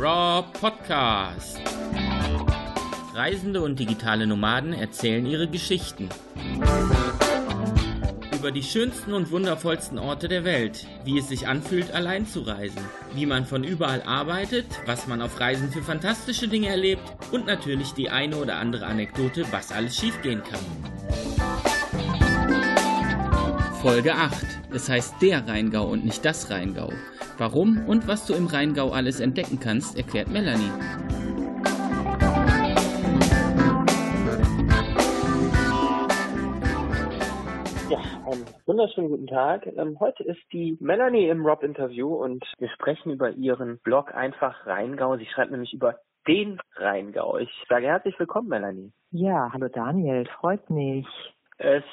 Raw Podcast. Reisende und digitale Nomaden erzählen ihre Geschichten. Über die schönsten und wundervollsten Orte der Welt, wie es sich anfühlt, allein zu reisen, wie man von überall arbeitet, was man auf Reisen für fantastische Dinge erlebt und natürlich die eine oder andere Anekdote, was alles schiefgehen kann. Folge 8. Es heißt der Rheingau und nicht das Rheingau. Warum und was du im Rheingau alles entdecken kannst, erklärt Melanie. Ja, einen wunderschönen guten Tag. Ähm, heute ist die Melanie im Rob-Interview und wir sprechen über ihren Blog Einfach Rheingau. Sie schreibt nämlich über den Rheingau. Ich sage herzlich willkommen, Melanie. Ja, hallo Daniel, freut mich. Es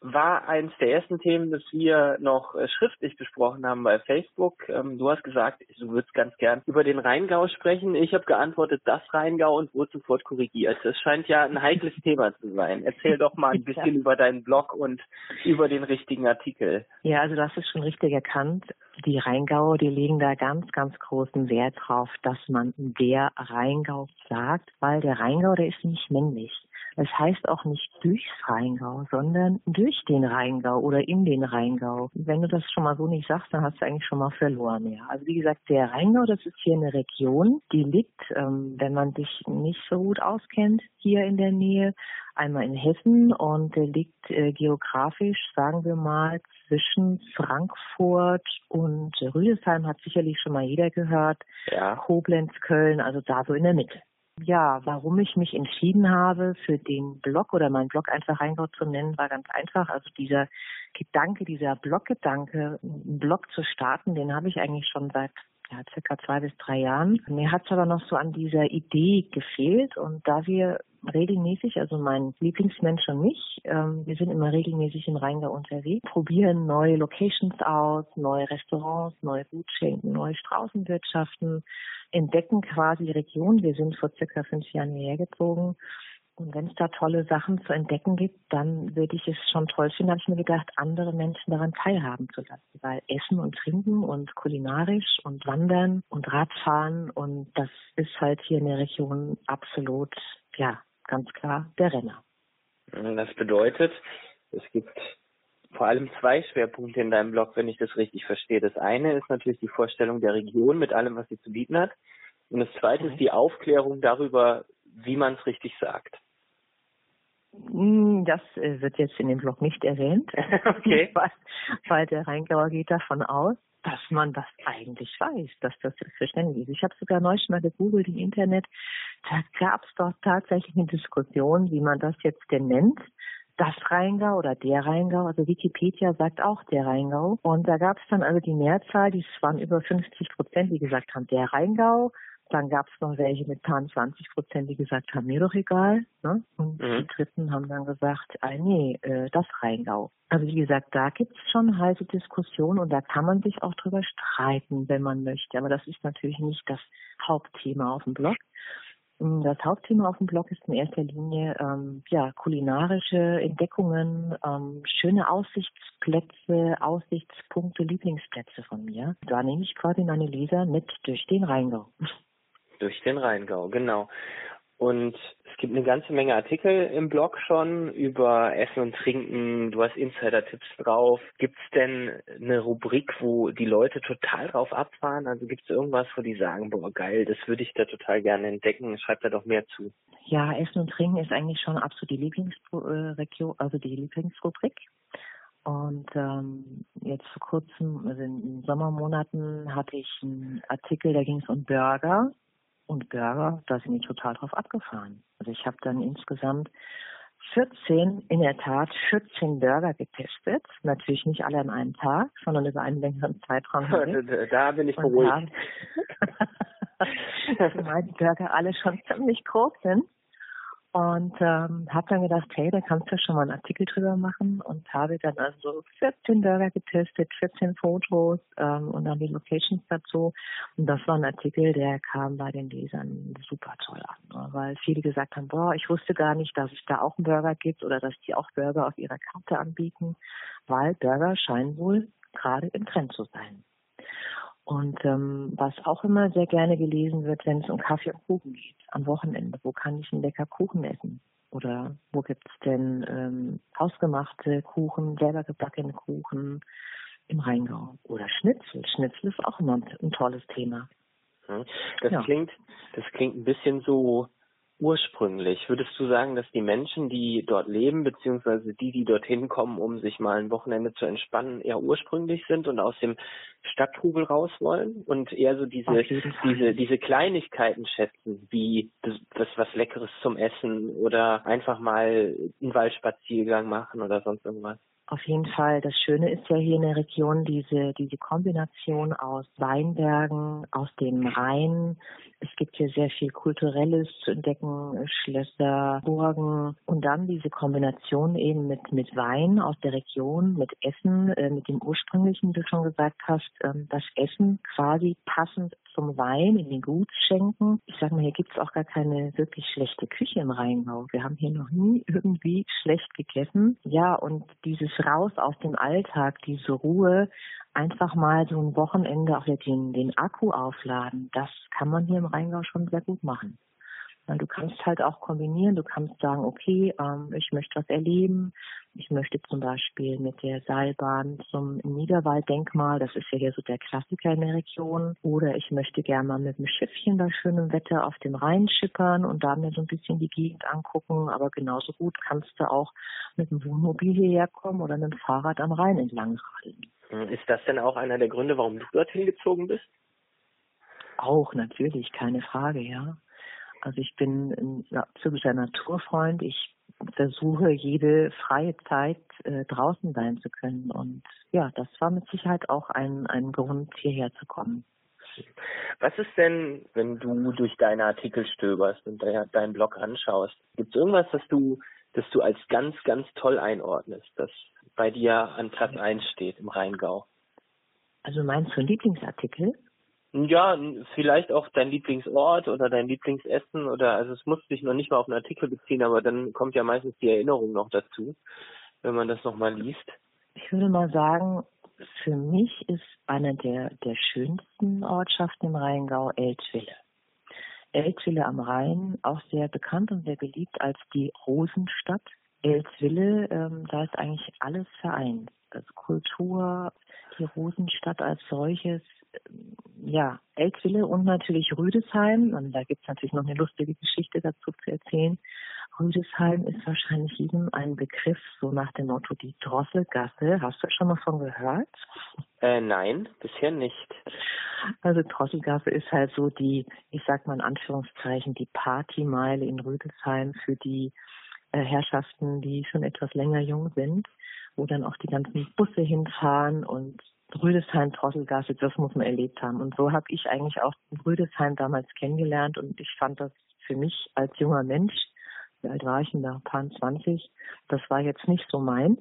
war eines der ersten Themen, das wir noch äh, schriftlich besprochen haben bei Facebook. Ähm, du hast gesagt, du würdest ganz gern über den Rheingau sprechen. Ich habe geantwortet, das Rheingau und wurde sofort korrigiert. Das scheint ja ein heikles Thema zu sein. Erzähl doch mal ein bisschen ja. über deinen Blog und über den richtigen Artikel. Ja, also das ist schon richtig erkannt. Die Rheingau, die legen da ganz, ganz großen Wert drauf, dass man der Rheingau sagt, weil der Rheingau, der ist nicht männlich. Es heißt auch nicht durchs Rheingau, sondern durch den Rheingau oder in den Rheingau. Wenn du das schon mal so nicht sagst, dann hast du eigentlich schon mal verloren. Ja. Also wie gesagt, der Rheingau, das ist hier eine Region, die liegt, ähm, wenn man sich nicht so gut auskennt, hier in der Nähe, einmal in Hessen und der liegt äh, geografisch, sagen wir mal, zwischen Frankfurt und Rüdesheim hat sicherlich schon mal jeder gehört. Ja. Koblenz, Köln, also da so in der Mitte. Ja, warum ich mich entschieden habe, für den Blog oder meinen Blog einfach Rheingau zu nennen, war ganz einfach. Also dieser Gedanke, dieser Bloggedanke, einen Blog zu starten, den habe ich eigentlich schon seit ja, circa zwei bis drei Jahren. Mir hat es aber noch so an dieser Idee gefehlt und da wir regelmäßig, also mein Lieblingsmensch und mich, ähm, wir sind immer regelmäßig im Rheingau unterwegs, probieren neue Locations aus, neue Restaurants, neue Gutschenken, neue Straußenwirtschaften, entdecken quasi die Region. Wir sind vor circa fünf Jahren hierher gezogen und wenn es da tolle Sachen zu entdecken gibt, dann würde ich es schon toll finden, habe ich mir gedacht, andere Menschen daran teilhaben zu lassen. Weil Essen und Trinken und kulinarisch und Wandern und Radfahren und das ist halt hier in der Region absolut, ja, ganz klar der Renner. Das bedeutet, es gibt vor allem zwei Schwerpunkte in deinem Blog, wenn ich das richtig verstehe. Das eine ist natürlich die Vorstellung der Region mit allem, was sie zu bieten hat. Und das zweite okay. ist die Aufklärung darüber, wie man es richtig sagt. Hm, das äh, wird jetzt in dem Blog nicht erwähnt, okay. weil, weil der Rheingauer geht davon aus, dass man das eigentlich weiß, dass das selbstverständlich ist. Ich habe sogar neulich mal gegoogelt im Internet, da gab es doch tatsächlich eine Diskussion, wie man das jetzt denn nennt. Das Rheingau oder der Rheingau, also Wikipedia sagt auch der Rheingau. Und da gab es dann also die Mehrzahl, die waren über 50 Prozent, die gesagt haben, der Rheingau. Dann gab es noch welche mit 20 Prozent, die gesagt haben, mir doch egal. Ne? Und mhm. die Dritten haben dann gesagt, ah, nee, äh, das Rheingau. Also wie gesagt, da gibt es schon heiße Diskussionen und da kann man sich auch drüber streiten, wenn man möchte. Aber das ist natürlich nicht das Hauptthema auf dem Blog. Das Hauptthema auf dem Blog ist in erster Linie ähm, ja kulinarische Entdeckungen, ähm, schöne Aussichtsplätze, Aussichtspunkte, Lieblingsplätze von mir. Da nehme ich quasi meine Leser mit durch den Rheingau. Durch den Rheingau, genau. Und es gibt eine ganze Menge Artikel im Blog schon über Essen und Trinken. Du hast Insider-Tipps drauf. Gibt es denn eine Rubrik, wo die Leute total drauf abfahren? Also gibt es irgendwas, wo die sagen, boah, geil, das würde ich da total gerne entdecken. Schreibt da doch mehr zu. Ja, Essen und Trinken ist eigentlich schon absolut die Lieblingsregion, also die Lieblingsrubrik. Und ähm, jetzt vor kurzem, also in den Sommermonaten, hatte ich einen Artikel, da ging es um Burger und Burger, da sind die total drauf abgefahren. Also ich habe dann insgesamt 14, in der Tat 14 Burger getestet. Natürlich nicht alle an einem Tag, sondern über einen längeren Zeitraum. da bin ich beruhigt. Zumal die Burger alle schon ziemlich groß sind. Und ähm, habe dann gedacht, hey, da kannst du schon mal einen Artikel drüber machen und habe dann also 14 Burger getestet, 14 Fotos ähm, und dann die Locations dazu. Und das war ein Artikel, der kam bei den Lesern super toll an, ne? weil viele gesagt haben, boah, ich wusste gar nicht, dass es da auch einen Burger gibt oder dass die auch Burger auf ihrer Karte anbieten, weil Burger scheinen wohl gerade im Trend zu sein. Und ähm, was auch immer sehr gerne gelesen wird, wenn es um Kaffee und Kuchen geht, am Wochenende. Wo kann ich einen lecker Kuchen essen? Oder wo gibt's denn ähm, hausgemachte Kuchen, selber gebackene Kuchen im Rheingau? Oder Schnitzel. Schnitzel ist auch immer ein, ein tolles Thema. Hm. Das ja. klingt, das klingt ein bisschen so ursprünglich. Würdest du sagen, dass die Menschen, die dort leben, beziehungsweise die, die dorthin kommen, um sich mal ein Wochenende zu entspannen, eher ursprünglich sind und aus dem Stadttrubel raus wollen und eher so diese, diese, diese Kleinigkeiten schätzen, wie das, das was Leckeres zum Essen oder einfach mal einen Waldspaziergang machen oder sonst irgendwas? Auf jeden Fall. Das Schöne ist ja hier in der Region diese, diese Kombination aus Weinbergen, aus dem Rhein. Es gibt hier sehr viel Kulturelles zu entdecken, Schlösser, Burgen und dann diese Kombination eben mit, mit Wein aus der Region, mit Essen, äh, mit dem ursprünglichen, wie du schon gesagt hast, ähm, das Essen quasi passend zum Wein in den Gutsschenken. Ich sage mal, hier gibt's auch gar keine wirklich schlechte Küche im Rheingau. Wir haben hier noch nie irgendwie schlecht gegessen. Ja, und dieses Raus aus dem Alltag, diese Ruhe, einfach mal so ein Wochenende auch den, den Akku aufladen, das kann man hier im Rheingau schon sehr gut machen. Du kannst halt auch kombinieren, du kannst sagen, okay, ähm, ich möchte was erleben, ich möchte zum Beispiel mit der Seilbahn zum Niederwalddenkmal, das ist ja hier so der Klassiker in der Region, oder ich möchte gerne mal mit dem Schiffchen bei schönem Wetter auf dem Rhein schippern und da mir so ein bisschen die Gegend angucken, aber genauso gut kannst du auch mit dem Wohnmobil hierher kommen oder mit dem Fahrrad am Rhein entlang radeln. Ist das denn auch einer der Gründe, warum du dorthin gezogen bist? Auch natürlich, keine Frage, ja. Also ich bin ein absoluter Naturfreund. Ich versuche jede freie Zeit äh, draußen sein zu können. Und ja, das war mit Sicherheit auch ein, ein Grund, hierher zu kommen. Was ist denn, wenn du durch deine Artikel stöberst und deinen Blog anschaust, gibt es irgendwas, das du, das du als ganz, ganz toll einordnest, das bei dir an Platz 1 steht im Rheingau? Also meinst du Lieblingsartikel? Ja, vielleicht auch dein Lieblingsort oder dein Lieblingsessen oder also es muss sich noch nicht mal auf einen Artikel beziehen, aber dann kommt ja meistens die Erinnerung noch dazu, wenn man das nochmal liest. Ich würde mal sagen, für mich ist eine der, der schönsten Ortschaften im Rheingau Eltville. Eltville am Rhein, auch sehr bekannt und sehr beliebt als die Rosenstadt. Eltville, ähm, da ist eigentlich alles vereint. Also Kultur, die Rosenstadt als solches, ja, Eltville und natürlich Rüdesheim. Und da gibt es natürlich noch eine lustige Geschichte dazu zu erzählen. Rüdesheim ist wahrscheinlich jedem ein Begriff, so nach dem Motto die Drosselgasse. Hast du schon mal von gehört? Äh, nein, bisher nicht. Also Drosselgasse ist halt so die, ich sag mal in Anführungszeichen, die Partymeile in Rüdesheim für die äh, Herrschaften, die schon etwas länger jung sind, wo dann auch die ganzen Busse hinfahren und Rüdesheim, Trosselgasse, das muss man erlebt haben. Und so habe ich eigentlich auch Rüdesheim damals kennengelernt und ich fand das für mich als junger Mensch, wie alt war ich denn da, paar 20, das war jetzt nicht so meins.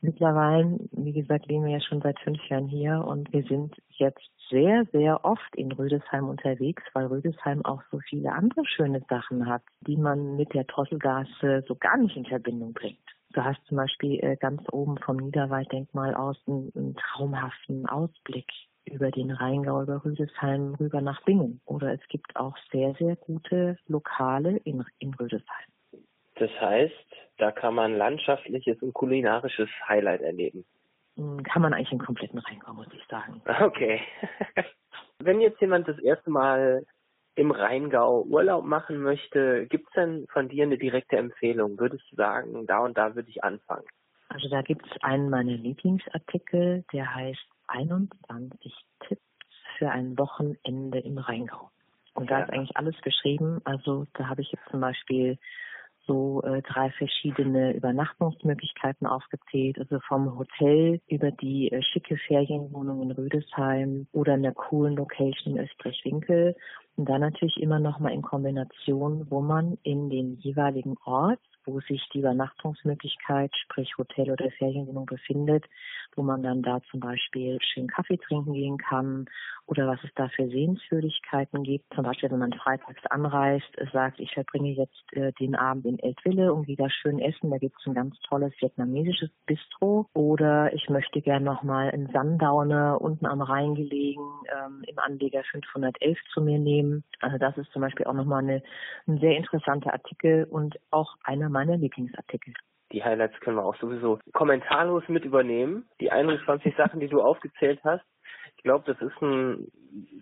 Mittlerweile, wie gesagt, leben wir ja schon seit fünf Jahren hier und wir sind jetzt sehr, sehr oft in Rüdesheim unterwegs, weil Rüdesheim auch so viele andere schöne Sachen hat, die man mit der Trosselgasse so gar nicht in Verbindung bringt. Du hast zum Beispiel äh, ganz oben vom Niederwalddenkmal aus einen, einen traumhaften Ausblick über den Rheingau, über Rüdesheim rüber nach Bingen. Oder es gibt auch sehr, sehr gute Lokale in, in Rüdesheim. Das heißt, da kann man landschaftliches und kulinarisches Highlight erleben. Kann man eigentlich im kompletten Rheingau, muss ich sagen. Okay. Wenn jetzt jemand das erste Mal im Rheingau Urlaub machen möchte, gibt es denn von dir eine direkte Empfehlung? Würdest du sagen, da und da würde ich anfangen? Also da gibt es einen meiner Lieblingsartikel, der heißt 21 Tipps für ein Wochenende im Rheingau. Und da ja. ist eigentlich alles beschrieben. Also da habe ich jetzt zum Beispiel so äh, drei verschiedene Übernachtungsmöglichkeiten aufgezählt, also vom Hotel über die äh, schicke Ferienwohnung in Rüdesheim oder einer coolen Location in Österreich-Winkel und dann natürlich immer noch mal in Kombination, wo man in den jeweiligen Ort wo sich die Übernachtungsmöglichkeit, sprich Hotel oder Ferienwohnung befindet, wo man dann da zum Beispiel schön Kaffee trinken gehen kann oder was es da für Sehenswürdigkeiten gibt. Zum Beispiel, wenn man freitags anreist, sagt, ich verbringe jetzt äh, den Abend in Eltville und gehe da schön essen. Da gibt es ein ganz tolles vietnamesisches Bistro. Oder ich möchte gern nochmal in Sandaune unten am Rhein gelegen ähm, im Anleger 511 zu mir nehmen. Also das ist zum Beispiel auch nochmal eine, ein sehr interessanter Artikel und auch einer meiner Lieblingsartikel. Die Highlights können wir auch sowieso kommentarlos mit übernehmen. Die 21 Sachen, die du aufgezählt hast, glaube, das ist ein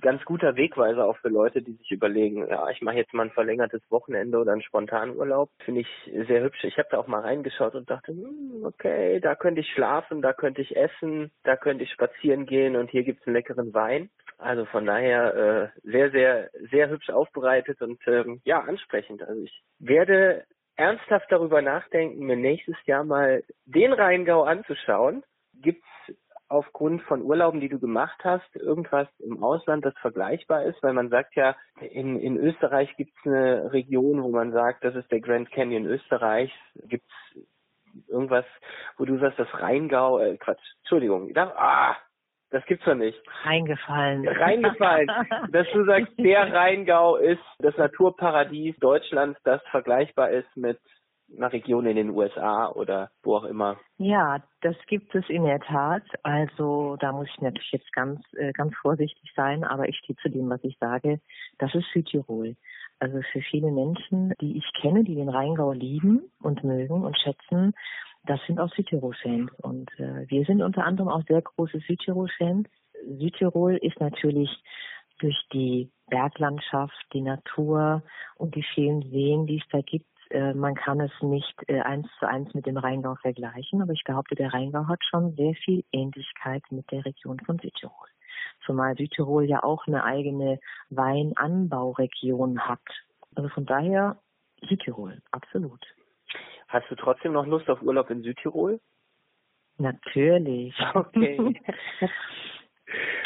ganz guter Wegweiser auch für Leute, die sich überlegen, ja, ich mache jetzt mal ein verlängertes Wochenende oder einen Spontanurlaub. Finde ich sehr hübsch. Ich habe da auch mal reingeschaut und dachte, hm, okay, da könnte ich schlafen, da könnte ich essen, da könnte ich spazieren gehen und hier gibt's einen leckeren Wein. Also von daher äh, sehr, sehr, sehr hübsch aufbereitet und ähm, ja, ansprechend. Also ich werde ernsthaft darüber nachdenken, mir nächstes Jahr mal den Rheingau anzuschauen. Gibt's aufgrund von Urlauben, die du gemacht hast, irgendwas im Ausland, das vergleichbar ist? Weil man sagt ja, in, in Österreich gibt es eine Region, wo man sagt, das ist der Grand Canyon Österreichs. Gibt es irgendwas, wo du sagst, das Rheingau, äh, Quatsch, Entschuldigung, da, ah, das gibt's doch nicht. Reingefallen. Reingefallen. Dass du sagst, der Rheingau ist das Naturparadies Deutschlands, das vergleichbar ist mit einer Region in den USA oder wo auch immer? Ja, das gibt es in der Tat. Also da muss ich natürlich jetzt ganz, äh, ganz vorsichtig sein, aber ich stehe zu dem, was ich sage. Das ist Südtirol. Also für viele Menschen, die ich kenne, die den Rheingau lieben und mögen und schätzen, das sind auch Südtirol-Fans. Und äh, wir sind unter anderem auch sehr große Südtirol-Fans. Südtirol ist natürlich durch die Berglandschaft, die Natur und die vielen Seen, die es da gibt, äh, man kann es nicht äh, eins zu eins mit dem Rheingau vergleichen, aber ich behaupte, der Rheingau hat schon sehr viel Ähnlichkeit mit der Region von Südtirol. Zumal Südtirol ja auch eine eigene Weinanbauregion hat. Also von daher Südtirol, absolut. Hast du trotzdem noch Lust auf Urlaub in Südtirol? Natürlich. Okay.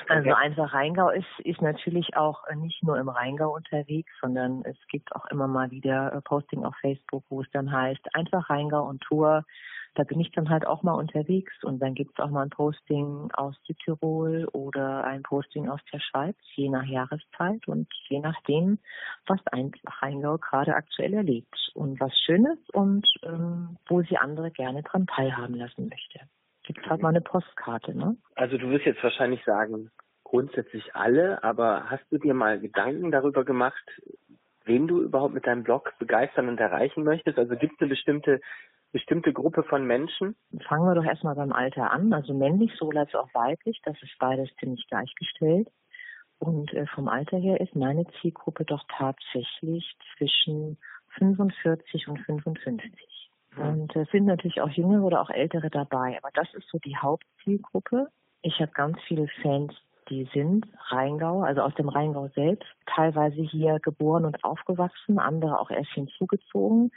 Also einfach Rheingau ist, ist natürlich auch nicht nur im Rheingau unterwegs, sondern es gibt auch immer mal wieder äh, Posting auf Facebook, wo es dann heißt, einfach Rheingau und Tour. Da bin ich dann halt auch mal unterwegs und dann gibt es auch mal ein Posting aus Südtirol oder ein Posting aus der Schweiz, je nach Jahreszeit und je nachdem, was einfach Rheingau gerade aktuell erlebt und was Schönes und ähm, wo sie andere gerne dran teilhaben lassen möchte gibt halt mal eine Postkarte, ne? Also du wirst jetzt wahrscheinlich sagen, grundsätzlich alle, aber hast du dir mal Gedanken darüber gemacht, wen du überhaupt mit deinem Blog begeistern und erreichen möchtest? Also gibt es eine bestimmte bestimmte Gruppe von Menschen? Fangen wir doch erstmal beim Alter an. Also männlich sowohl als auch weiblich, das ist beides ziemlich gleichgestellt. Und äh, vom Alter her ist meine Zielgruppe doch tatsächlich zwischen 45 und 55. Und es sind natürlich auch jüngere oder auch ältere dabei. Aber das ist so die Hauptzielgruppe. Ich habe ganz viele Fans, die sind Rheingau, also aus dem Rheingau selbst, teilweise hier geboren und aufgewachsen, andere auch erst hinzugezogen.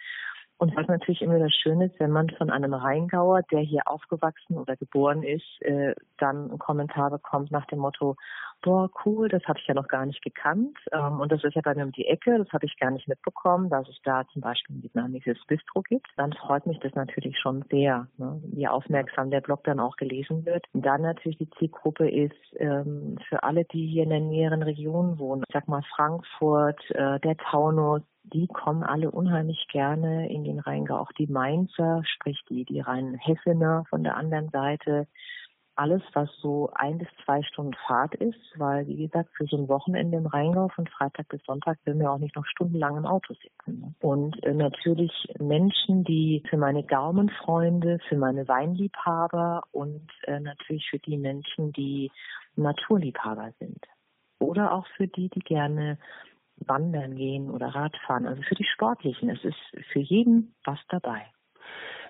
Und was natürlich immer das Schöne ist, wenn man von einem Rheingauer, der hier aufgewachsen oder geboren ist, äh, dann einen Kommentar bekommt nach dem Motto, boah, cool, das habe ich ja noch gar nicht gekannt. Ähm, und das ist ja bei mir um die Ecke, das habe ich gar nicht mitbekommen, dass es da zum Beispiel ein vietnamesisches Bistro gibt. Dann freut mich das natürlich schon sehr, ne, wie aufmerksam der Blog dann auch gelesen wird. Und dann natürlich die Zielgruppe ist ähm, für alle, die hier in der näheren Region wohnen. Ich sag mal Frankfurt, äh, der Taunus, die kommen alle unheimlich gerne in den Rheingau. Auch die Mainzer, sprich die, die reinen Hessener von der anderen Seite. Alles, was so ein bis zwei Stunden Fahrt ist, weil, wie gesagt, für so ein Wochenende im Rheingau von Freitag bis Sonntag will mir auch nicht noch stundenlang im Auto sitzen. Ne? Und äh, natürlich Menschen, die für meine Gaumenfreunde, für meine Weinliebhaber und äh, natürlich für die Menschen, die Naturliebhaber sind. Oder auch für die, die gerne Wandern gehen oder Radfahren, also für die Sportlichen. Es ist für jeden was dabei.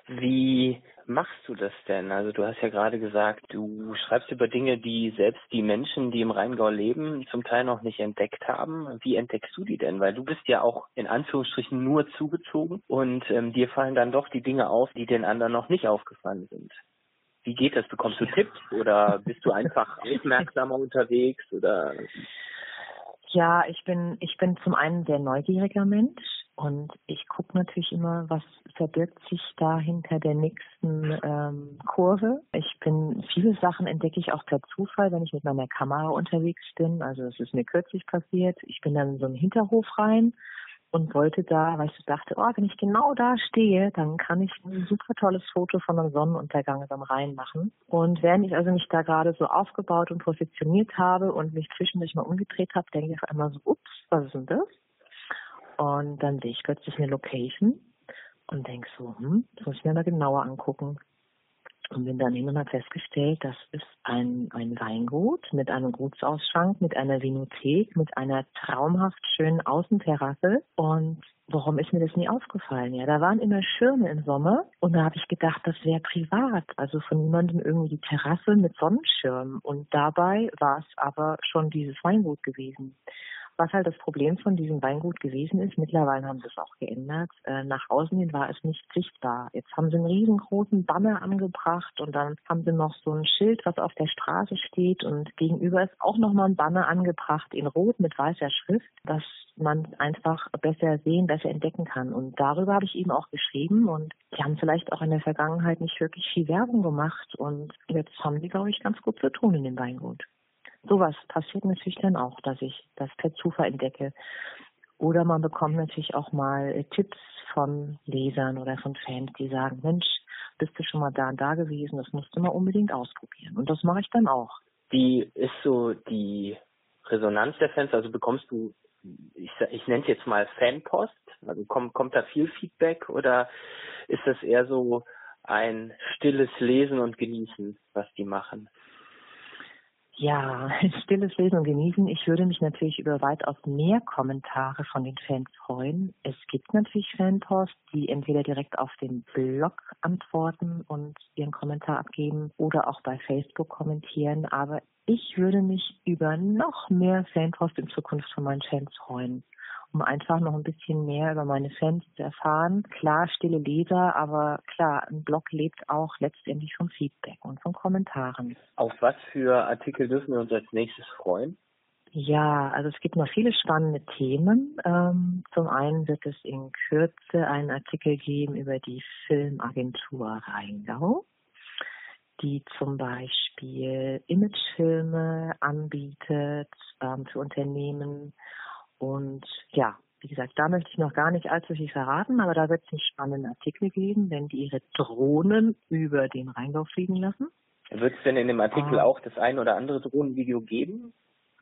Wie machst du das denn? Also du hast ja gerade gesagt, du schreibst über Dinge, die selbst die Menschen, die im Rheingau leben, zum Teil noch nicht entdeckt haben. Wie entdeckst du die denn? Weil du bist ja auch in Anführungsstrichen nur zugezogen und ähm, dir fallen dann doch die Dinge auf, die den anderen noch nicht aufgefallen sind. Wie geht das? Bekommst du Tipps oder bist du einfach aufmerksamer unterwegs oder ja, ich bin, ich bin zum einen sehr neugieriger Mensch Und ich gucke natürlich immer, was verbirgt sich da hinter der nächsten ähm, Kurve. Ich bin, viele Sachen entdecke ich auch per Zufall, wenn ich mit meiner Kamera unterwegs bin. Also es ist mir kürzlich passiert. Ich bin dann in so einen Hinterhof rein und wollte da, weil ich so dachte, oh, wenn ich genau da stehe, dann kann ich ein super tolles Foto von einem Sonnenuntergang beim Rhein machen. Und während ich also mich da gerade so aufgebaut und positioniert habe und mich zwischendurch mal umgedreht habe, denke ich auf einmal so, ups, was ist denn das? Und dann sehe ich plötzlich eine Location und denke so, hm, das muss ich mir mal genauer angucken. Und bin dann habe festgestellt, das ist ein, ein Weingut mit einem Gutsausschank, mit einer Vinothek, mit einer traumhaft schönen Außenterrasse. Und warum ist mir das nie aufgefallen? Ja, da waren immer Schirme im Sommer und da habe ich gedacht, das wäre privat, also von niemandem irgendwie die Terrasse mit Sonnenschirm. Und dabei war es aber schon dieses Weingut gewesen. Was halt das Problem von diesem Weingut gewesen ist, mittlerweile haben sie es auch geändert, äh, nach außen hin war es nicht sichtbar. Jetzt haben sie einen riesengroßen Banner angebracht und dann haben sie noch so ein Schild, was auf der Straße steht und gegenüber ist auch nochmal ein Banner angebracht in Rot mit weißer Schrift, dass man einfach besser sehen, besser entdecken kann. Und darüber habe ich eben auch geschrieben und die haben vielleicht auch in der Vergangenheit nicht wirklich viel Werbung gemacht und jetzt haben die, glaube ich, ganz gut zu tun in dem Weingut. Sowas passiert natürlich dann auch, dass ich das per Zufall entdecke. Oder man bekommt natürlich auch mal äh, Tipps von Lesern oder von Fans, die sagen, Mensch, bist du schon mal da und da gewesen, das musst du mal unbedingt ausprobieren. Und das mache ich dann auch. Wie ist so die Resonanz der Fans? Also bekommst du, ich, ich nenne es jetzt mal Fanpost, also kommt, kommt da viel Feedback oder ist das eher so ein stilles Lesen und Genießen, was die machen? Ja, stilles Lesen und Genießen. Ich würde mich natürlich über weitaus mehr Kommentare von den Fans freuen. Es gibt natürlich Fanpost, die entweder direkt auf den Blog antworten und ihren Kommentar abgeben oder auch bei Facebook kommentieren. Aber ich würde mich über noch mehr Fanpost in Zukunft von meinen Fans freuen um einfach noch ein bisschen mehr über meine Fans zu erfahren. Klar, stille Leser, aber klar, ein Blog lebt auch letztendlich vom Feedback und von Kommentaren. Auf was für Artikel dürfen wir uns als nächstes freuen? Ja, also es gibt noch viele spannende Themen. Ähm, zum einen wird es in Kürze einen Artikel geben über die Filmagentur Rheingau, die zum Beispiel Imagefilme anbietet ähm, für Unternehmen und ja, wie gesagt, da möchte ich noch gar nicht allzu viel verraten, aber da wird es einen spannenden Artikel geben, wenn die ihre Drohnen über den Rheingau fliegen lassen. Wird es denn in dem Artikel ah. auch das ein oder andere Drohnenvideo geben?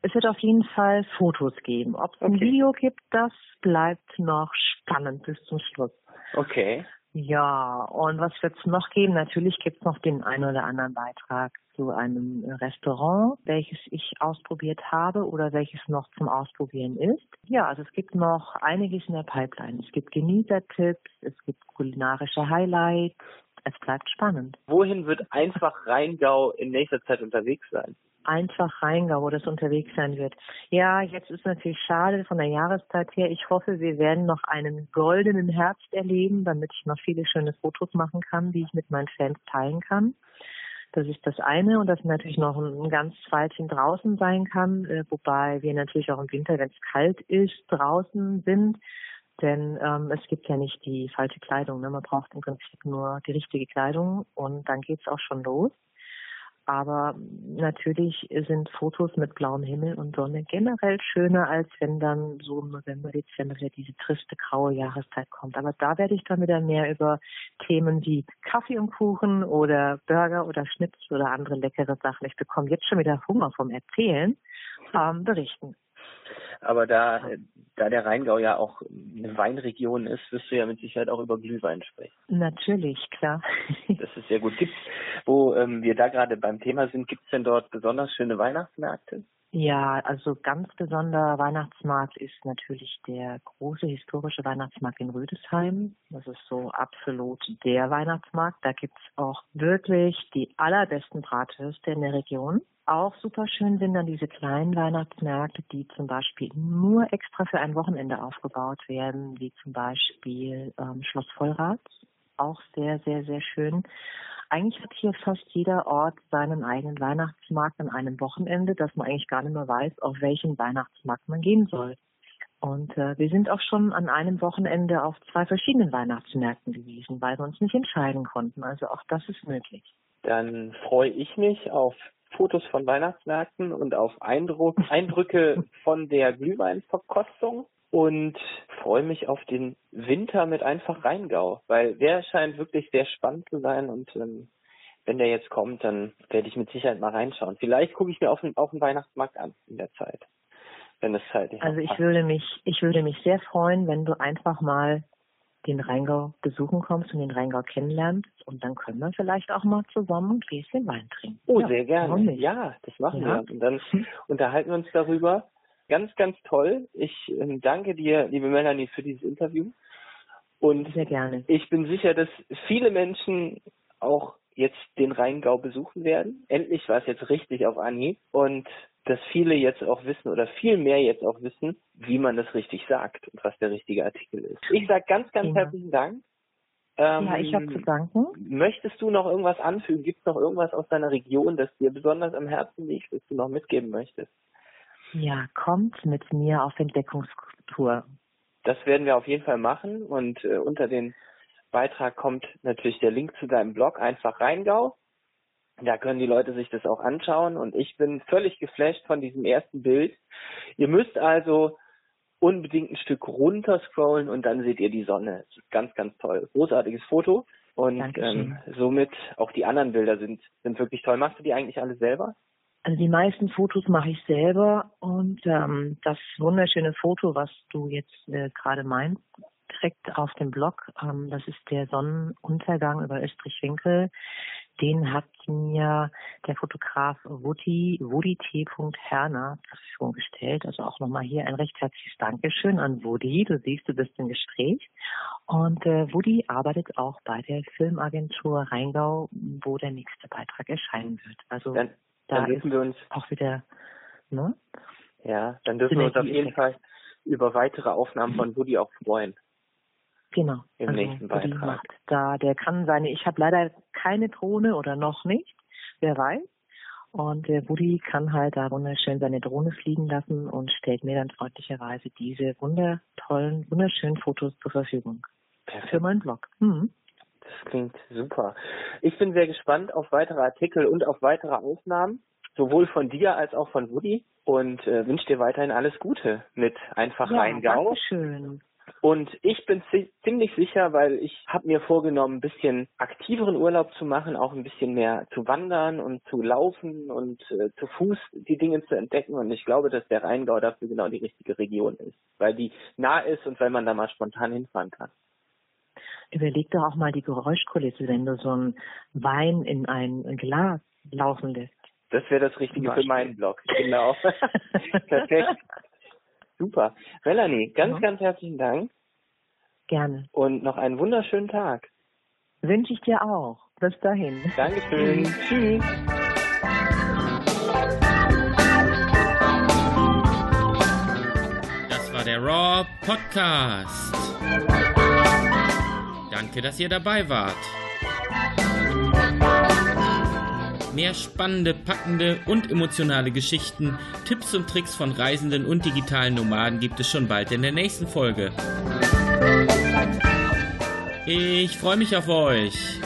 Es wird auf jeden Fall Fotos geben. Ob es okay. ein Video gibt, das bleibt noch spannend bis zum Schluss. Okay. Ja, und was wird es noch geben? Natürlich gibt es noch den einen oder anderen Beitrag zu einem Restaurant, welches ich ausprobiert habe oder welches noch zum Ausprobieren ist. Ja, also es gibt noch einiges in der Pipeline. Es gibt Genießertipps, es gibt kulinarische Highlights. Es bleibt spannend. Wohin wird einfach Rheingau in nächster Zeit unterwegs sein? Einfach Rheingau, wo das unterwegs sein wird. Ja, jetzt ist natürlich schade von der Jahreszeit her. Ich hoffe, wir werden noch einen goldenen Herbst erleben, damit ich noch viele schöne Fotos machen kann, die ich mit meinen Fans teilen kann. Das ist das eine und dass natürlich noch ein, ganz Weilchen draußen sein kann, äh, wobei wir natürlich auch im Winter, wenn es kalt ist, draußen sind. Denn ähm, es gibt ja nicht die falsche Kleidung. Ne? Man braucht im Prinzip nur die richtige Kleidung und dann geht's auch schon los. Aber natürlich sind Fotos mit blauem Himmel und Sonne generell schöner, als wenn dann so im November, Dezember wieder diese triste graue Jahreszeit kommt. Aber da werde ich dann wieder mehr über Themen wie Kaffee und Kuchen oder Burger oder Schnips oder andere leckere Sachen. Ich bekomme jetzt schon wieder Hunger vom Erzählen, ähm, berichten. Aber da, da der Rheingau ja auch eine Weinregion ist, wirst du ja mit Sicherheit auch über Glühwein sprechen. Natürlich, klar. Das ist sehr gut. Gibt's, wo ähm, wir da gerade beim Thema sind, gibt es denn dort besonders schöne Weihnachtsmärkte? Ja, also ganz besonderer Weihnachtsmarkt ist natürlich der große historische Weihnachtsmarkt in Rüdesheim. Das ist so absolut der Weihnachtsmarkt. Da gibt's auch wirklich die allerbesten Bratwürste in der Region. Auch super schön sind dann diese kleinen Weihnachtsmärkte, die zum Beispiel nur extra für ein Wochenende aufgebaut werden, wie zum Beispiel ähm, Schloss Vollrath. Auch sehr, sehr, sehr schön. Eigentlich hat hier fast jeder Ort seinen eigenen Weihnachtsmarkt an einem Wochenende, dass man eigentlich gar nicht mehr weiß, auf welchen Weihnachtsmarkt man gehen soll. Und äh, wir sind auch schon an einem Wochenende auf zwei verschiedenen Weihnachtsmärkten gewesen, weil wir uns nicht entscheiden konnten. Also auch das ist möglich. Dann freue ich mich auf Fotos von Weihnachtsmärkten und auf Eindruck, Eindrücke von der Glühweinverkostung und freue mich auf den Winter mit einfach Rheingau, weil der scheint wirklich sehr spannend zu sein und ähm, wenn der jetzt kommt, dann werde ich mit Sicherheit mal reinschauen. Vielleicht gucke ich mir auf den, auf den Weihnachtsmarkt an in der Zeit, wenn es zeitlich Also ich würde mich, ich würde mich sehr freuen, wenn du einfach mal den Rheingau besuchen kommst und den Rheingau kennenlernst und dann können wir vielleicht auch mal zusammen ein Gläschen Wein trinken. Oh, ja, sehr gerne. Ja, das machen ja. wir. Und dann unterhalten wir uns darüber. Ganz, ganz toll. Ich äh, danke dir, liebe Melanie, für dieses Interview. Und sehr gerne. ich bin sicher, dass viele Menschen auch jetzt den Rheingau besuchen werden. Endlich war es jetzt richtig auf Anhieb und dass viele jetzt auch wissen oder viel mehr jetzt auch wissen, wie man das richtig sagt und was der richtige Artikel ist. Ich sage ganz, ganz ja. herzlichen Dank. Ähm, ja, ich habe zu danken. Möchtest du noch irgendwas anfügen? Gibt es noch irgendwas aus deiner Region, das dir besonders am Herzen liegt, das du noch mitgeben möchtest? Ja, kommt mit mir auf Entdeckungstour. Das werden wir auf jeden Fall machen und äh, unter den Beitrag kommt natürlich der Link zu deinem Blog, einfach Rheingau. Da können die Leute sich das auch anschauen und ich bin völlig geflasht von diesem ersten Bild. Ihr müsst also unbedingt ein Stück runter scrollen und dann seht ihr die Sonne. Das ist ganz, ganz toll. Großartiges Foto. Und ähm, somit auch die anderen Bilder sind, sind wirklich toll. Machst du die eigentlich alle selber? Also die meisten Fotos mache ich selber und ähm, das wunderschöne Foto, was du jetzt äh, gerade meinst, direkt auf dem Blog. Ähm, das ist der Sonnenuntergang über Österreich-Winkel. Den hat mir der Fotograf Woody, Woody T. Herner zur Verfügung gestellt. Also auch nochmal hier ein recht herzliches Dankeschön an Woody. Du siehst, du bist im Gespräch. Und äh, Woody arbeitet auch bei der Filmagentur Rheingau, wo der nächste Beitrag erscheinen wird. Also dann, dann da dürfen wir uns auch wieder, ne? Ja, dann dürfen wir uns auf jeden Fall über weitere Aufnahmen von Woody auch freuen. Genau. Im also, nächsten Beitrag. Macht da, der kann seine, ich habe leider keine Drohne oder noch nicht, wer weiß. Und der Woody kann halt da wunderschön seine Drohne fliegen lassen und stellt mir dann freundlicherweise diese wundertollen, wunderschönen Fotos zur Verfügung. Perfekt. Für meinen Blog. Mhm. Das klingt super. Ich bin sehr gespannt auf weitere Artikel und auf weitere Aufnahmen, sowohl von dir als auch von Woody. Und äh, wünsche dir weiterhin alles Gute mit einfach ja, Rheingau. Dankeschön. Und ich bin ziemlich sicher, weil ich habe mir vorgenommen, ein bisschen aktiveren Urlaub zu machen, auch ein bisschen mehr zu wandern und zu laufen und äh, zu Fuß die Dinge zu entdecken. Und ich glaube, dass der Rheingau dafür genau die richtige Region ist, weil die nah ist und weil man da mal spontan hinfahren kann. Überleg doch auch mal die Geräuschkulisse, wenn du so einen Wein in ein Glas laufen lässt. Das wäre das Richtige für meinen Blog. Genau. Perfekt. Super. Melanie, ganz, ja. ganz herzlichen Dank. Gerne. Und noch einen wunderschönen Tag. Wünsche ich dir auch. Bis dahin. Dankeschön. Tschüss. Das war der Raw Podcast. Danke, dass ihr dabei wart. Mehr spannende, packende und emotionale Geschichten, Tipps und Tricks von Reisenden und digitalen Nomaden gibt es schon bald in der nächsten Folge. Ich freue mich auf euch.